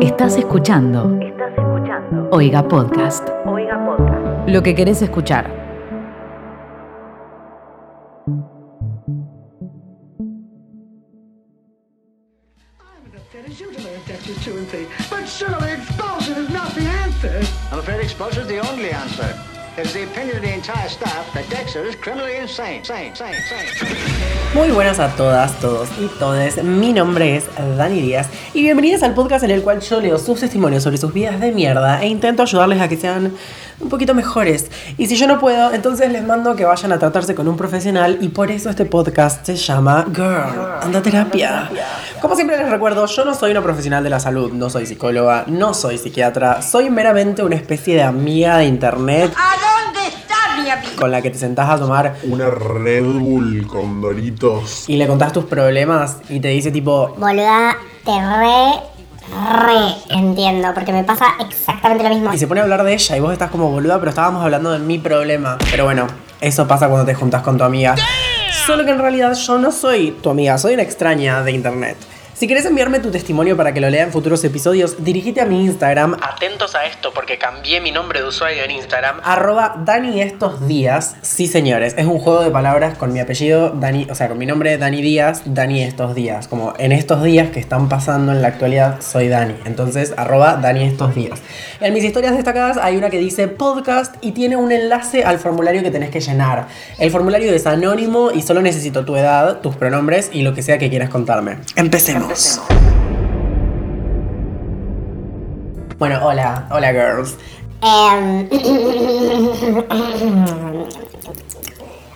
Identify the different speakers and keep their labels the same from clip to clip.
Speaker 1: Estás escuchando.
Speaker 2: Estás escuchando.
Speaker 1: Oiga Podcast.
Speaker 2: Oiga Podcast.
Speaker 1: Lo que querés escuchar.
Speaker 3: I'm as upset as you to learn Texas 2 and 3. But surely expulsion is not the answer.
Speaker 4: I'm afraid expulsion is the only answer. It is the opinion of the entire staff that Dexter is criminally insane. Sane, sane, sane.
Speaker 5: Muy buenas a todas, todos y todes. Mi nombre es Dani Díaz y bienvenidas al podcast en el cual yo leo sus testimonios sobre sus vidas de mierda e intento ayudarles a que sean un poquito mejores. Y si yo no puedo, entonces les mando que vayan a tratarse con un profesional y por eso este podcast se llama Girl, anda terapia. Como siempre les recuerdo, yo no soy una profesional de la salud, no soy psicóloga, no soy psiquiatra, soy meramente una especie de amiga de internet
Speaker 6: ¿A
Speaker 5: con la que te sentás a tomar
Speaker 7: Una Red Bull con Doritos.
Speaker 5: y le contás tus problemas y te dice tipo,
Speaker 8: Boluda, te re, re entiendo, porque me pasa exactamente lo mismo.
Speaker 5: Y se pone a hablar de ella y vos estás como boluda, pero estábamos hablando de mi problema. Pero bueno, eso pasa cuando te juntas con tu amiga. Solo que en realidad yo no soy tu amiga, soy una extraña de internet. Si querés enviarme tu testimonio para que lo lea en futuros episodios, dirigite a mi Instagram. Atentos a esto porque cambié mi nombre de usuario en Instagram. Arroba Dani estos días. Sí, señores, es un juego de palabras con mi apellido, Dani, o sea, con mi nombre Dani Díaz, Dani estos días. Como en estos días que están pasando en la actualidad, soy Dani. Entonces, arroba Dani estos días. En mis historias destacadas hay una que dice podcast y tiene un enlace al formulario que tenés que llenar. El formulario es anónimo y solo necesito tu edad, tus pronombres y lo que sea que quieras contarme. Empecemos. Bueno, hola, hola girls.
Speaker 8: Em,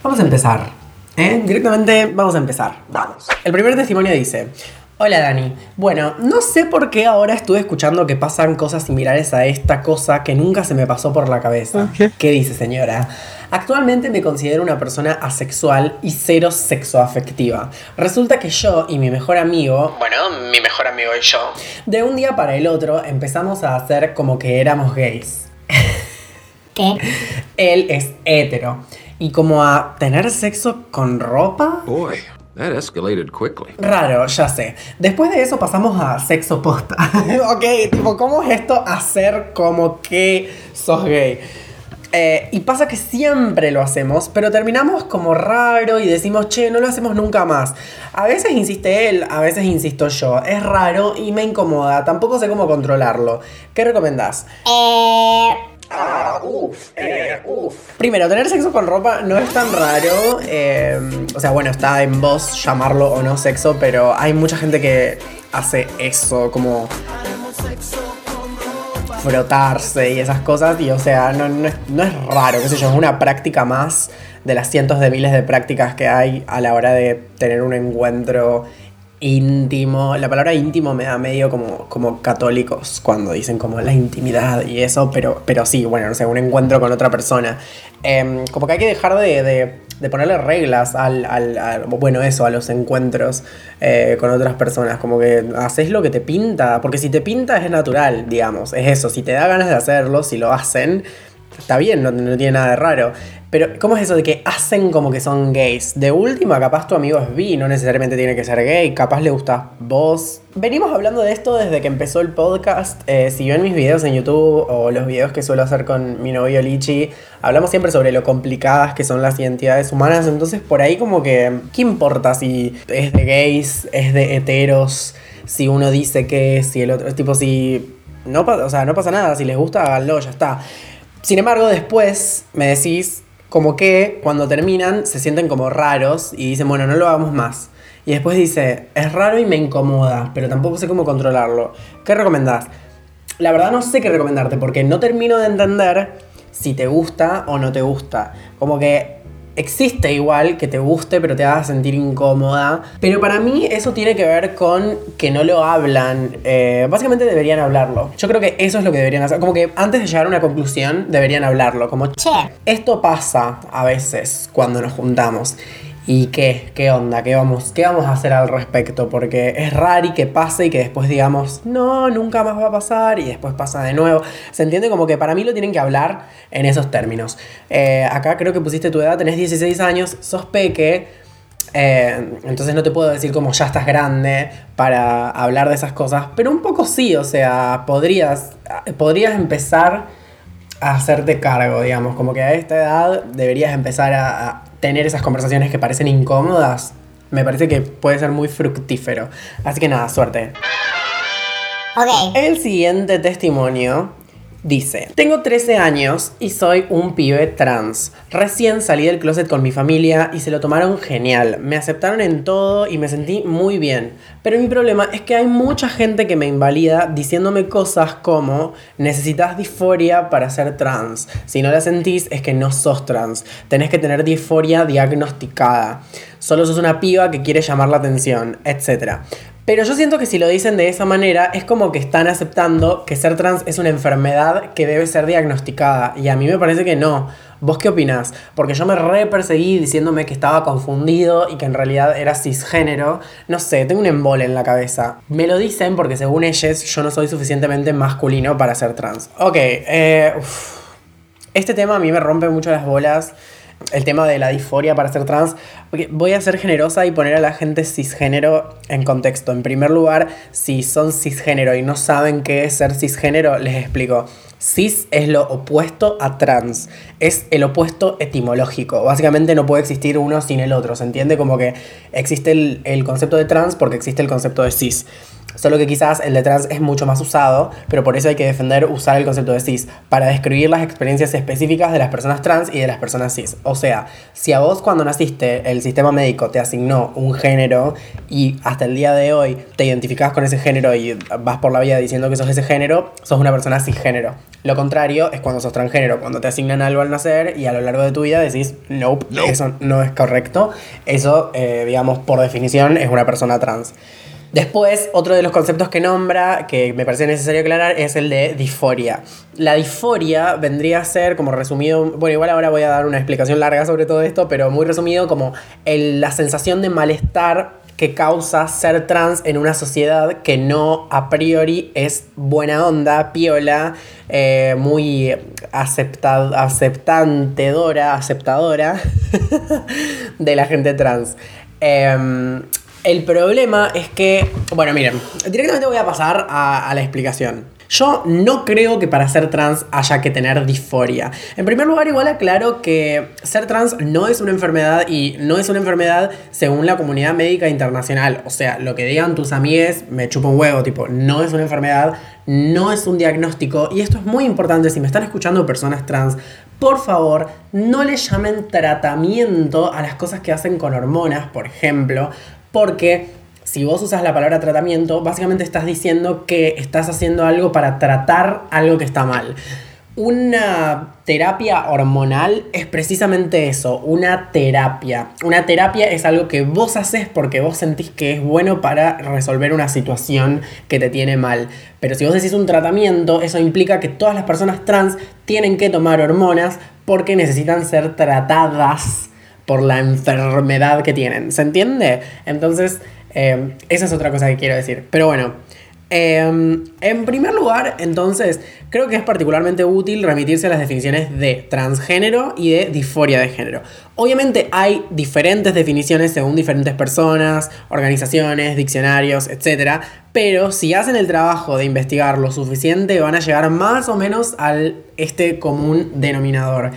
Speaker 5: Vamos a empezar. ¿eh? Directamente vamos a empezar. Vamos. El primer testimonio dice. Hola Dani. Bueno, no sé por qué ahora estuve escuchando que pasan cosas similares a esta cosa que nunca se me pasó por la cabeza. ¿Qué dice señora? Actualmente me considero una persona asexual y cero sexoafectiva. Resulta que yo y mi mejor amigo, bueno, mi mejor amigo y yo, de un día para el otro empezamos a hacer como que éramos gays.
Speaker 8: ¿Qué?
Speaker 5: Él es hetero. Y como a tener sexo con ropa.
Speaker 9: Boy, that escalated quickly.
Speaker 5: Raro, ya sé. Después de eso pasamos a sexo posta. ok, tipo, ¿cómo es esto hacer como que sos gay? Eh, y pasa que siempre lo hacemos, pero terminamos como raro y decimos, che, no lo hacemos nunca más. A veces insiste él, a veces insisto yo. Es raro y me incomoda. Tampoco sé cómo controlarlo. ¿Qué recomendás?
Speaker 8: Eh,
Speaker 5: Primero, tener sexo con ropa no es tan raro. eh, o sea, bueno, está en vos llamarlo o no sexo, pero hay mucha gente que hace eso, como frotarse y esas cosas. Y o sea, no es, no es raro, qué sé yo, es una práctica más de las cientos de miles de prácticas que hay a la hora de tener un encuentro íntimo. La palabra íntimo me da medio como, como católicos cuando dicen como la intimidad y eso, pero, pero sí, bueno, no sé, un encuentro con otra persona. Em, como que hay que dejar de, de- ponerle reglas al, al- al- bueno, eso, a los encuentros eh, con otras personas. Como que haces lo que te pinta, porque si te pinta es natural, digamos, es eso. Si te da ganas de hacerlo, si lo hacen, está bien, no, tiene nada de raro. Pero, ¿cómo es eso de que hacen como que son gays? De última, capaz tu amigo es bi, no necesariamente tiene que ser gay, capaz le gustas vos. Venimos hablando de esto desde que empezó el podcast. Eh, si ven mis videos en YouTube o los videos que suelo hacer con mi novio Lichi, hablamos siempre sobre lo complicadas que son las identidades humanas. Entonces, por ahí, como que, ¿qué importa si es de gays, es de heteros? Si uno dice que, si el otro, tipo, si. No, o sea, no pasa nada, si les gusta, háganlo, ya está. Sin embargo, después me decís como que cuando terminan se sienten como raros y dicen, bueno, no lo hagamos más. Y después dice, es raro y me incomoda, pero tampoco sé cómo controlarlo. ¿Qué recomendás? La verdad no sé qué recomendarte porque no termino de entender si te gusta o no te gusta. Como que existe igual que te guste pero te haga sentir incómoda. Pero para mí eso tiene que ver con que no lo hablan. Eh, básicamente deberían hablarlo. Yo creo que eso es lo que deberían hacer. Como que antes de llegar a una conclusión deberían hablarlo. Como,
Speaker 8: che,
Speaker 5: esto pasa a veces cuando nos juntamos. ¿Y qué? ¿Qué onda? ¿Qué vamos, ¿Qué vamos a hacer al respecto? Porque es raro y que pase y que después digamos, no, nunca más va a pasar y después pasa de nuevo. ¿Se entiende? Como que para mí lo tienen que hablar en esos términos. Eh, acá creo que pusiste tu edad, tenés 16 años, sos peque. Eh, entonces no te puedo decir como ya estás grande para hablar de esas cosas, pero un poco sí, o sea, podrías, podrías empezar a hacerte cargo, digamos, como que a esta edad deberías empezar a tener esas conversaciones que parecen incómodas. Me parece que puede ser muy fructífero. Así que nada, suerte.
Speaker 8: Ok.
Speaker 5: El siguiente testimonio dice, tengo 13 años y soy un pibe trans. Recién salí del closet con mi familia y se lo tomaron genial. Me aceptaron en todo y me sentí muy bien. Pero mi problema es que hay mucha gente que me invalida diciéndome cosas como necesitas disforia para ser trans. Si no la sentís es que no sos trans. Tenés que tener disforia diagnosticada. Solo sos una piba que quiere llamar la atención, etc. Pero yo siento que si lo dicen de esa manera es como que están aceptando que ser trans es una enfermedad que debe ser diagnosticada. Y a mí me parece que no. ¿Vos qué opinás? Porque yo me re perseguí diciéndome que estaba confundido y que en realidad era cisgénero. No sé, tengo un embole en la cabeza. Me lo dicen porque según ellos yo no soy suficientemente masculino para ser trans. Ok, eh, este tema a mí me rompe mucho las bolas el tema de la disforia para ser trans, voy a ser generosa y poner a la gente cisgénero en contexto. En primer lugar, si son cisgénero y no saben qué es ser cisgénero, les explico. Cis es lo opuesto a trans, es el opuesto etimológico. Básicamente no puede existir uno sin el otro, ¿se entiende? Como que existe el, el concepto de trans porque existe el concepto de cis. Solo que quizás el de trans es mucho más usado, pero por eso hay que defender usar el concepto de cis, para describir las experiencias específicas de las personas trans y de las personas cis. O sea, si a vos cuando naciste el sistema médico te asignó un género y hasta el día de hoy te identificás con ese género y vas por la vida diciendo que sos ese género, sos una persona cisgénero. Lo contrario es cuando sos transgénero, cuando te asignan algo al nacer y a lo largo de tu vida decís, nope, eso no es correcto. Eso, eh, digamos, por definición es una persona trans. Después, otro de los conceptos que nombra, que me parece necesario aclarar, es el de disforia. La disforia vendría a ser, como resumido, bueno, igual ahora voy a dar una explicación larga sobre todo esto, pero muy resumido como la sensación de malestar que causa ser trans en una sociedad que no a priori es buena onda, piola, eh, muy acepta aceptantedora, aceptadora de la gente trans. Em, el problema es que, bueno, miren, directamente voy a pasar a, la explicación. Yo no creo que para ser trans haya que tener disforia. En primer lugar, igual aclaro que ser trans no es una enfermedad y no es una enfermedad según la comunidad médica internacional. O sea, lo que digan tus amigues me chupa un huevo, tipo, no es una enfermedad, no es un diagnóstico. Y esto es muy importante, si me están escuchando personas trans, por favor, no le llamen tratamiento a las cosas que hacen con hormonas, por ejemplo, porque si vos usas la palabra tratamiento, básicamente estás diciendo que estás haciendo algo para tratar algo que está mal. Una terapia hormonal es precisamente eso, una terapia. Una terapia es algo que vos haces porque vos sentís que es bueno para resolver una situación que te tiene mal. Pero si vos decís un tratamiento, eso implica que todas las personas trans tienen que tomar hormonas porque necesitan ser tratadas por la enfermedad que tienen. ¿Se entiende? Entonces, eh, esa es otra cosa que quiero decir. Pero bueno, eh, en primer lugar, entonces, creo que es particularmente útil remitirse a las definiciones de transgénero y de disforia de género. Obviamente hay diferentes definiciones según diferentes personas, organizaciones, diccionarios, etc. Pero si hacen el trabajo de investigar lo suficiente, van a llegar más o menos al este común denominador.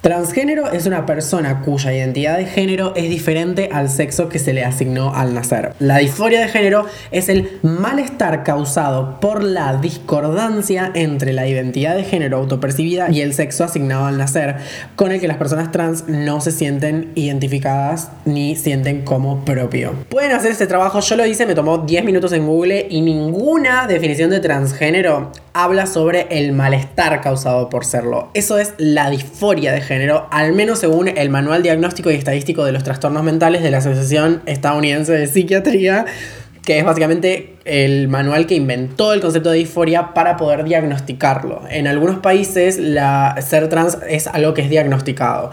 Speaker 5: Transgénero es una persona cuya identidad de género es diferente al sexo que se le asignó al nacer. La disforia de género es el malestar causado por la discordancia entre la identidad de género autopercibida y el sexo asignado al nacer, con el que las personas trans no se sienten identificadas ni sienten como propio. Pueden hacer este trabajo, yo lo hice, me tomó 10 minutos en Google y ninguna definición de transgénero habla sobre el malestar causado por serlo. Eso es la disforia de género, al menos según el Manual Diagnóstico y Estadístico de los Trastornos Mentales de la Asociación Estadounidense de Psiquiatría, que es básicamente el manual que inventó el concepto de disforia para poder diagnosticarlo. En algunos países ser trans es algo que es diagnosticado.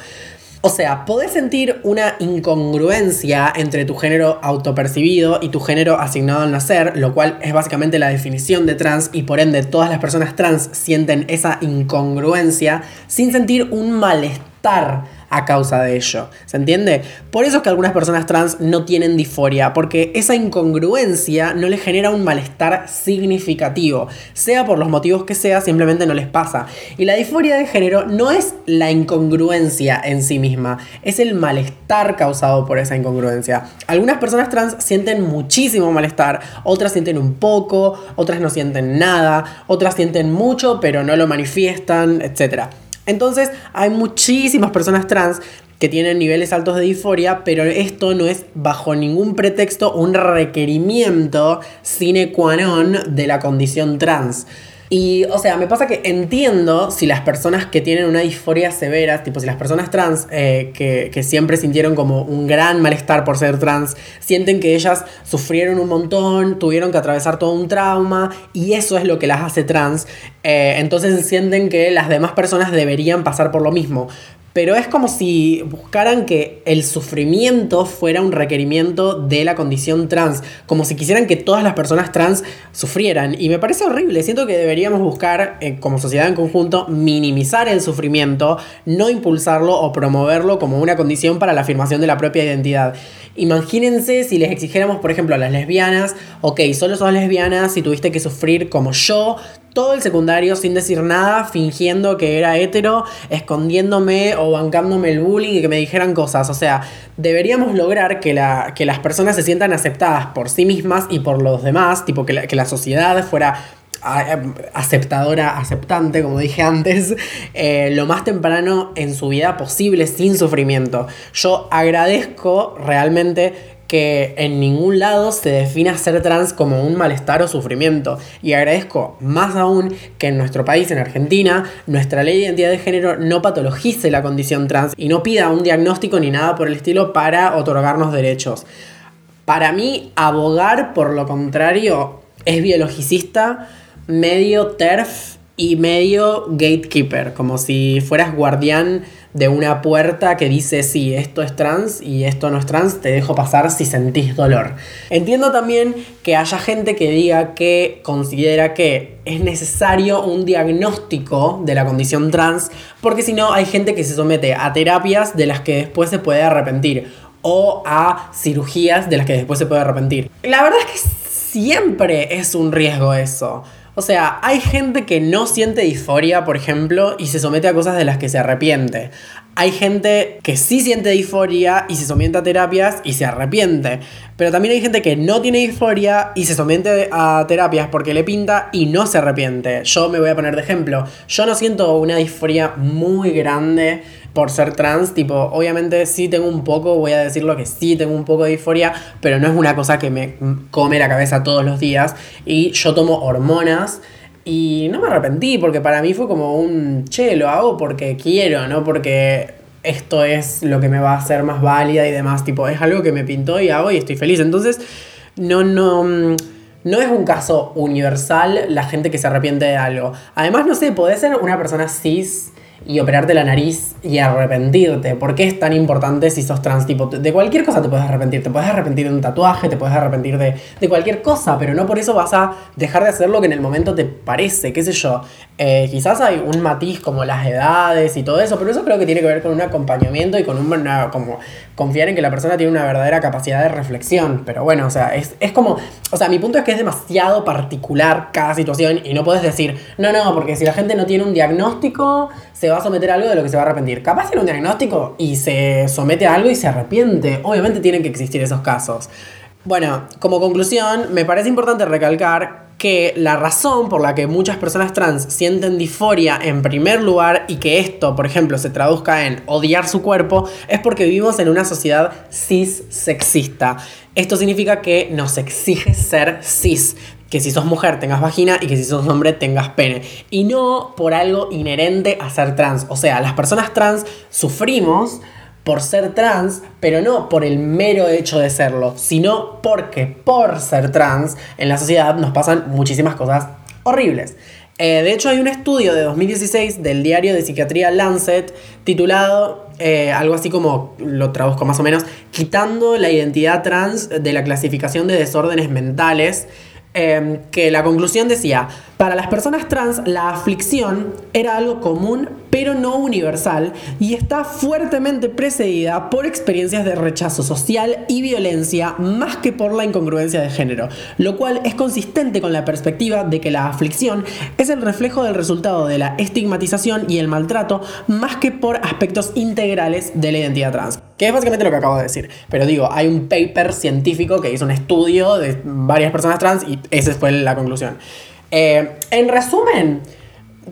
Speaker 5: O sea, podés sentir una incongruencia entre tu género autopercibido y tu género asignado al nacer, lo cual es básicamente la definición de trans y por ende todas las personas trans sienten esa incongruencia sin sentir un malestar a causa de ello. ¿Se entiende? Por eso es que algunas personas trans no tienen disforia, porque esa incongruencia no les genera un malestar significativo. Sea por los motivos que sea, simplemente no les pasa. Y la disforia de género no es la incongruencia en sí misma, es el malestar causado por esa incongruencia. Algunas personas trans sienten muchísimo malestar, otras sienten un poco, otras no sienten nada, otras sienten mucho pero no lo manifiestan, etc. Entonces hay muchísimas personas trans que tienen niveles altos de disforia, pero esto no es bajo ningún pretexto un requerimiento sine qua non de la condición trans. Y, o sea, me pasa que entiendo si las personas que tienen una disforia severa, tipo si las personas trans eh, que, que, siempre sintieron como un gran malestar por ser trans, sienten que ellas sufrieron un montón, tuvieron que atravesar todo un trauma y eso es lo que las hace trans, eh, entonces sienten que las demás personas deberían pasar por lo mismo pero es como si buscaran que el sufrimiento fuera un requerimiento de la condición trans, como si quisieran que todas las personas trans sufrieran. Y me parece horrible, siento que deberíamos buscar, eh, como sociedad en conjunto, minimizar el sufrimiento, no impulsarlo o promoverlo como una condición para la afirmación de la propia identidad. Imagínense si les exigiéramos, por ejemplo, a las lesbianas, ok, solo sos lesbianas y tuviste que sufrir como yo todo el secundario sin decir nada, fingiendo que era hetero, escondiéndome o bancándome el bullying y que me dijeran cosas. O sea, deberíamos lograr que, la, que las personas se sientan aceptadas por sí mismas y por los demás, tipo que la, que la sociedad fuera aceptadora, aceptante, como dije antes, eh, lo más temprano en su vida posible sin sufrimiento. Yo agradezco realmente que en ningún lado se defina ser trans como un malestar o sufrimiento. Y agradezco más aún que en nuestro país, en Argentina, nuestra ley de identidad de género no patologice la condición trans y no pida un diagnóstico ni nada por el estilo para otorgarnos derechos. Para mí, abogar por lo contrario es biologicista, medio TERF y medio gatekeeper, como si fueras guardián de una puerta que dice sí, esto es trans y esto no es trans, te dejo pasar si sentís dolor. Entiendo también que haya gente que diga que considera que es necesario un diagnóstico de la condición trans, porque si no hay gente que se somete a terapias de las que después se puede arrepentir o a cirugías de las que después se puede arrepentir. La verdad es que siempre es un riesgo eso. O sea, hay gente que no siente disforia, por ejemplo, y se somete a cosas de las que se arrepiente. Hay gente que sí siente disforia y se somete a terapias y se arrepiente. Pero también hay gente que no tiene disforia y se somete a terapias porque le pinta y no se arrepiente. Yo me voy a poner de ejemplo. Yo no siento una disforia muy grande por ser trans, tipo, obviamente sí tengo un poco, voy a decirlo que sí tengo un poco de disforia, pero no es una cosa que me come la cabeza todos los días. Y yo tomo hormonas y no me arrepentí, porque para mí fue como un, che, lo hago porque quiero, no porque esto es lo que me va a hacer más válida y demás, tipo, es algo que me pintó y hago y estoy feliz. Entonces, no, no... No es un caso universal la gente que se arrepiente de algo. Además, no sé, podés ser una persona cis y operarte la nariz y arrepentirte. ¿Por qué es tan importante si sos trans? Tipo, de cualquier cosa te puedes arrepentir. Te puedes arrepentir de un tatuaje, te puedes arrepentir de, de cualquier cosa, pero no por eso vas a dejar de hacer lo que en el momento te parece, qué sé yo. Eh, quizás hay un matiz como las edades y todo eso, pero eso creo que tiene que ver con un acompañamiento y con un como confiar en que la persona tiene una verdadera capacidad de reflexión. Pero bueno, o sea, es, es como, o sea, mi punto es que es demasiado particular cada situación y no puedes decir, no, no, porque si la gente no tiene un diagnóstico, se va a someter a algo de lo que se va a arrepentir. Capaz tiene un diagnóstico y se somete a algo y se arrepiente. Obviamente tienen que existir esos casos. Bueno, como conclusión, me parece importante recalcar que la razón por la que muchas personas trans sienten disforia en primer lugar y que esto, por ejemplo, se traduzca en odiar su cuerpo, es porque vivimos en una sociedad cis sexista. Esto significa que nos exige ser cis, que si sos mujer tengas vagina y que si sos hombre tengas pene. Y no por algo inherente a ser trans. O sea, las personas trans sufrimos por ser trans, pero no por el mero hecho de serlo, sino porque por ser trans en la sociedad nos pasan muchísimas cosas horribles. Eh, de hecho, hay un estudio de 2016 del diario de psiquiatría Lancet titulado eh, algo así como, lo traduzco más o menos, quitando la identidad trans de la clasificación de desórdenes mentales que la conclusión decía, para las personas trans la aflicción era algo común pero no universal, y está fuertemente precedida por experiencias de rechazo social y violencia más que por la incongruencia de género, lo cual es consistente con la perspectiva de que la aflicción es el reflejo del resultado de la estigmatización y el maltrato más que por aspectos integrales de la identidad trans. Que es básicamente lo que acabo de decir. Pero digo, hay un paper científico que hizo un estudio de varias personas trans y esa fue la conclusión. Eh, en resumen,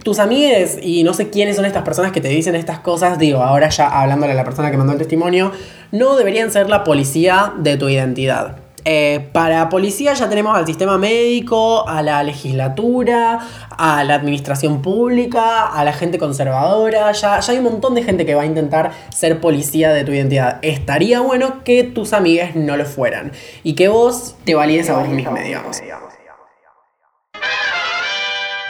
Speaker 5: tus amigues y no sé quiénes son estas personas que te dicen estas cosas, digo, ahora ya hablándole a la persona que mandó el testimonio, no deberían ser la policía de tu identidad. Eh, para policía ya tenemos al sistema médico, a la legislatura, a la administración pública, a la gente conservadora, ya, ya hay un montón de gente que va a intentar ser policía de tu identidad. Estaría bueno que tus amigues no lo fueran y que vos te valides a vos mismo, digamos.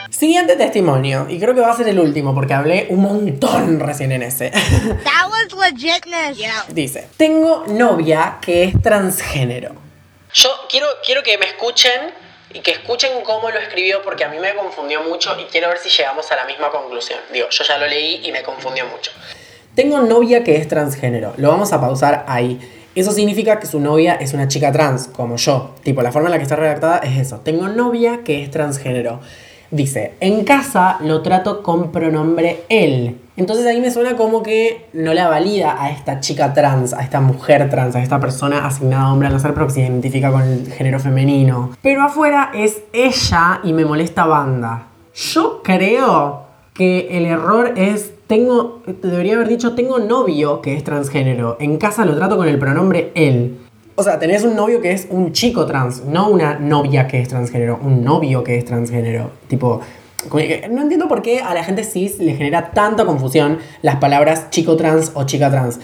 Speaker 5: Siguiente testimonio, y creo que va a ser el último porque hablé un montón recién en ese.
Speaker 6: That was legitness.
Speaker 5: Dice, tengo novia que es transgénero. Yo quiero, quiero que me escuchen y que escuchen cómo lo escribió porque a mí me confundió mucho y quiero ver si llegamos a la misma conclusión. Digo, yo ya lo leí y me confundió mucho. Tengo novia que es transgénero. Lo vamos a pausar ahí. Eso significa que su novia es una chica trans, como yo. Tipo, la forma en la que está redactada es eso. Tengo novia que es transgénero. Dice, en casa lo trato con pronombre él. Entonces ahí me suena como que no la valida a esta chica trans, a esta mujer trans, a esta persona asignada a hombre al nacer porque se identifica con el género femenino. Pero afuera es ella y me molesta banda. Yo creo que el error es tengo, debería haber dicho tengo novio que es transgénero. En casa lo trato con el pronombre él. O sea, tenés un novio que es un chico trans, no una novia que es transgénero, un novio que es transgénero. Tipo, que no entiendo por qué a la gente cis le genera tanta confusión las palabras chico trans o chica trans.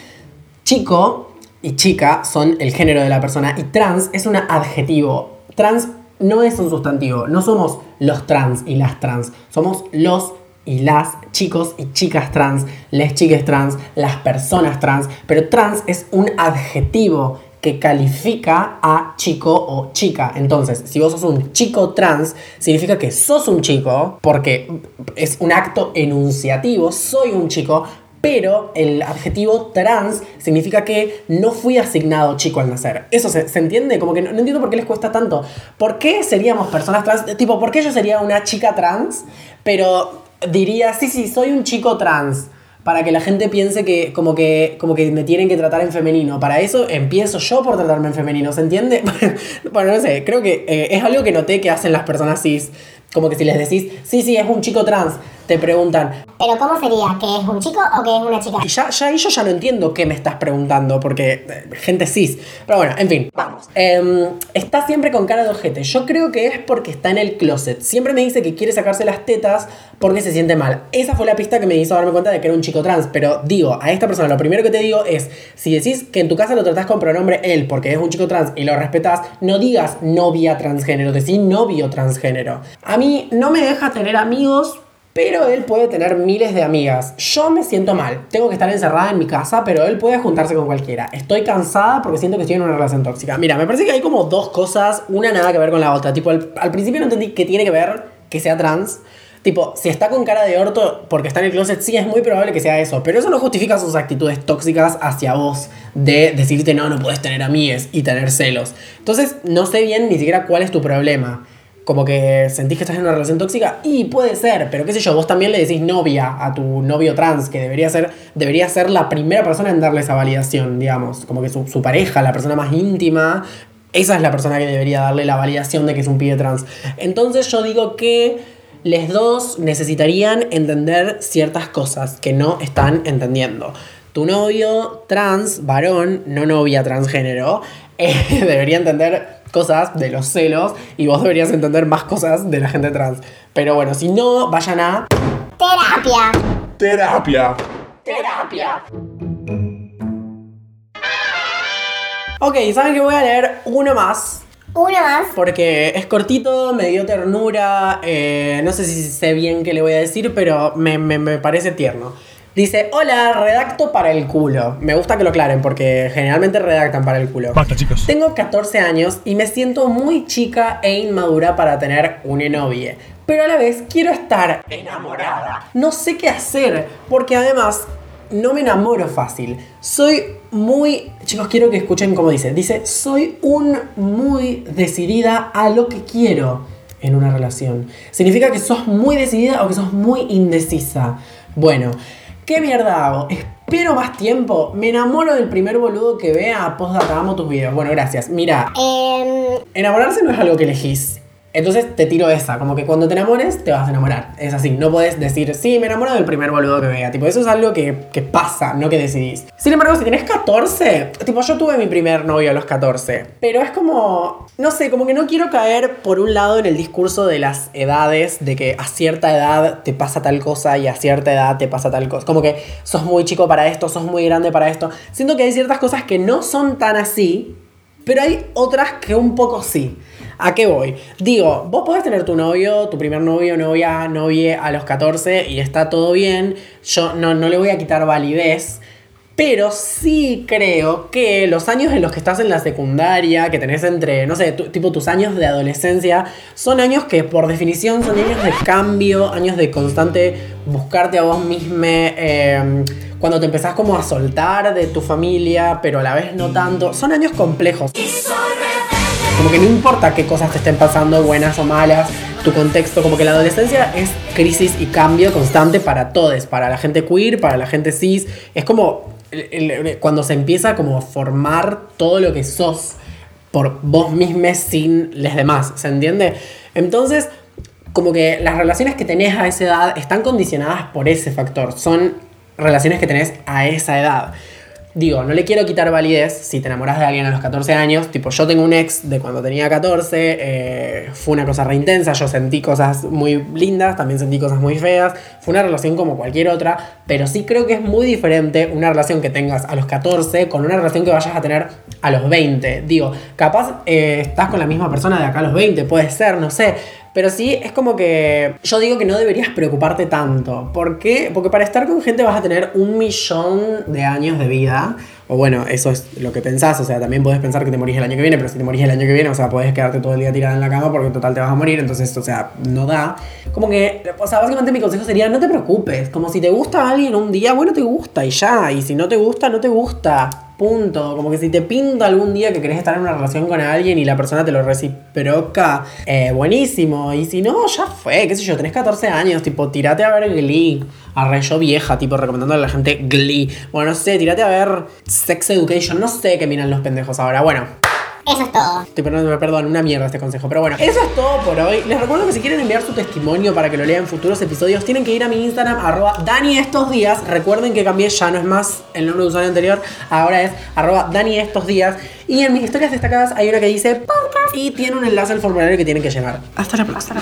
Speaker 5: Chico y chica son el género de la persona y trans es un adjetivo. Trans no es un sustantivo, no somos los trans y las trans, somos los y las chicos y chicas trans, les chiques trans, las personas trans, pero trans es un adjetivo que califica a chico o chica. Entonces, si vos sos un chico trans, significa que sos un chico, porque es un acto enunciativo, soy un chico, pero el adjetivo trans significa que no fui asignado chico al nacer. ¿Eso se, entiende? Como que no, no entiendo por qué les cuesta tanto. ¿Por qué seríamos personas trans? Tipo, ¿por qué yo sería una chica trans? Pero diría, sí, sí, soy un chico trans para que la gente piense que como que como que me tienen que tratar en femenino. Para eso empiezo yo por tratarme en femenino, ¿se entiende? bueno, no sé, creo que eh, es algo que noté que hacen las personas cis. Como que si les decís, sí, sí, es un chico trans, te preguntan,
Speaker 8: Pero ¿cómo sería? ¿Que es un chico o que es una chica?
Speaker 5: y ya, ya ahí yo ya no entiendo qué me estás preguntando, porque eh, gente cis. Pero bueno, en fin, vamos. Em, está siempre con cara de ojete. Yo creo que es porque está en el closet. Siempre me dice que quiere sacarse las tetas porque se siente mal. Esa fue la pista que me hizo darme cuenta de que era un chico trans. Pero digo, a esta persona lo primero que te digo es, si decís que en tu casa lo tratás con pronombre él porque es un chico trans y lo respetás, no digas novia transgénero, decís novio transgénero. A mí no me deja tener amigos pero él puede tener miles de amigas. Yo me siento mal. Tengo que estar encerrada en mi casa, pero él puede juntarse con cualquiera. Estoy cansada porque siento que estoy en una relación tóxica. Mira, me parece que hay como dos cosas, una nada que ver con la otra. Tipo, al, principio no entendí qué tiene que ver que sea trans. Tipo, si está con cara de orto porque está en el closet, sí es muy probable que sea eso. Pero eso no justifica sus actitudes tóxicas hacia vos. De decirte, no, no puedes tener amigues y tener celos. Entonces, no sé bien ni siquiera cuál es tu problema como que sentís que estás en una relación tóxica y puede ser, pero qué sé yo, vos también le decís novia a tu novio trans, que debería ser, debería ser la primera persona en darle esa validación, digamos, como que su, su pareja, la persona más íntima, esa es la persona que debería darle la validación de que es un pibe trans. Entonces yo digo que les dos necesitarían entender ciertas cosas que no están entendiendo. Tu novio trans, varón, no novia transgénero, eh, debería entender cosas de los celos y vos deberías entender más cosas de la gente trans. Pero bueno, si no, vayan a
Speaker 8: Terapia.
Speaker 7: Terapia.
Speaker 5: terapia. Ok, ¿saben que voy a leer uno más?
Speaker 8: Uno más.
Speaker 5: Porque es cortito, me dio ternura, eh, no sé si sé bien qué le voy a decir, pero me, me- me parece tierno. Dice, hola, redacto para el culo. Me gusta que lo aclaren porque generalmente redactan para el culo.
Speaker 10: Basta, chicos.
Speaker 5: Tengo 14 años y me siento muy chica e inmadura para tener una novia. Pero a la vez quiero estar enamorada. No sé qué hacer porque además no me enamoro fácil. Soy muy... Chicos, quiero que escuchen cómo dice. Dice, soy un muy decidida a lo que quiero en una relación. ¿Significa que sos muy decidida o que sos muy indecisa? Bueno, ¿qué mierda hago? Espero más tiempo. Me enamoro del primer boludo que vea. Postdata, amo tus videos. Bueno, gracias. Mira,
Speaker 8: Em,
Speaker 5: enamorarse no es algo que elegís. Entonces te tiro esa, como que cuando te enamores te vas a enamorar. Es así, no puedes decir, sí, me enamoro del primer boludo que vea. Tipo, eso es algo que, pasa, no que decidís. Sin embargo, si tienes 14, tipo, yo tuve mi primer novio a los 14. Pero es como, no sé, como que no quiero caer por un lado en el discurso de las edades, de que a cierta edad te pasa tal cosa y a cierta edad te pasa tal cosa. Como que sos muy chico para esto, sos muy grande para esto. Siento que hay ciertas cosas que no son tan así, pero hay otras que un poco sí. ¿A qué voy? Digo, vos podés tener tu novio, tu primer novio, novia, novie a los 14 y está todo bien. Yo no, no le voy a quitar validez. Pero sí creo que los años en los que estás en la secundaria, que tenés entre, no sé, tipo tus años de adolescencia, son años que por definición son años de cambio, años de constante buscarte a vos mismo, eh, cuando te empezás como a soltar de tu familia, pero a la vez no tanto. Son años complejos. Como que no importa qué cosas te estén pasando, buenas o malas, tu contexto, como que la adolescencia es crisis y cambio constante para todos, para la gente queer, para la gente cis. Es como cuando se empieza como a formar todo lo que sos por vos mismos sin los demás, ¿se entiende? Entonces, como que las relaciones que tenés a esa edad están condicionadas por ese factor, son relaciones que tenés a esa edad. Digo, no le quiero quitar validez si te enamoras de alguien a los 14 años. Tipo, yo tengo un ex de cuando tenía 14. eh, fue una cosa re intensa. Yo sentí cosas muy lindas, también sentí cosas muy feas. Fue una relación como cualquier otra. Pero sí creo que es muy diferente una relación que tengas a los 14 con una relación que vayas a tener a los 20. Digo, capaz eh, estás con la misma persona de acá a los 20, puede ser, no sé. Pero sí, es como que yo digo que no deberías preocuparte tanto. ¿Por qué? Porque para estar con gente vas a tener un millón de años de vida. O bueno, eso es lo que pensás. O sea, también podés pensar que te morís el año que viene, pero si te morís el año que viene, o sea, podés quedarte todo el día tirada en la cama porque en total te vas a morir. Entonces, o sea, no da. Como que, o sea, básicamente mi consejo sería no te preocupes. Como si te gusta alguien un día, bueno, te gusta y ya. Y si no te gusta, no te gusta. Punto. Como que si te pinta algún día que querés estar en una relación con alguien y la persona te lo reciproca, eh, buenísimo. Y si no, ya fue, qué sé yo, tenés 14 años, tipo, tirate a ver Glee. Arre yo vieja, tipo, recomendándole a la gente Glee. Bueno, no sé, tirate a ver Sex Education. No sé qué miran los pendejos ahora. Bueno,
Speaker 8: eso es todo.
Speaker 5: Estoy perdón, perdón, una mierda este consejo. Pero bueno, eso es todo por hoy. Les recuerdo que si quieren enviar su testimonio para que lo lean en futuros episodios, tienen que ir a mi Instagram, arroba Dani estos días. Recuerden que cambié, ya no es más el nombre de usuario anterior, ahora es arroba Dani estos días. Y en mis historias destacadas hay una que dice podcast y tiene un enlace al formulario que tienen que llenar. Hasta la próxima.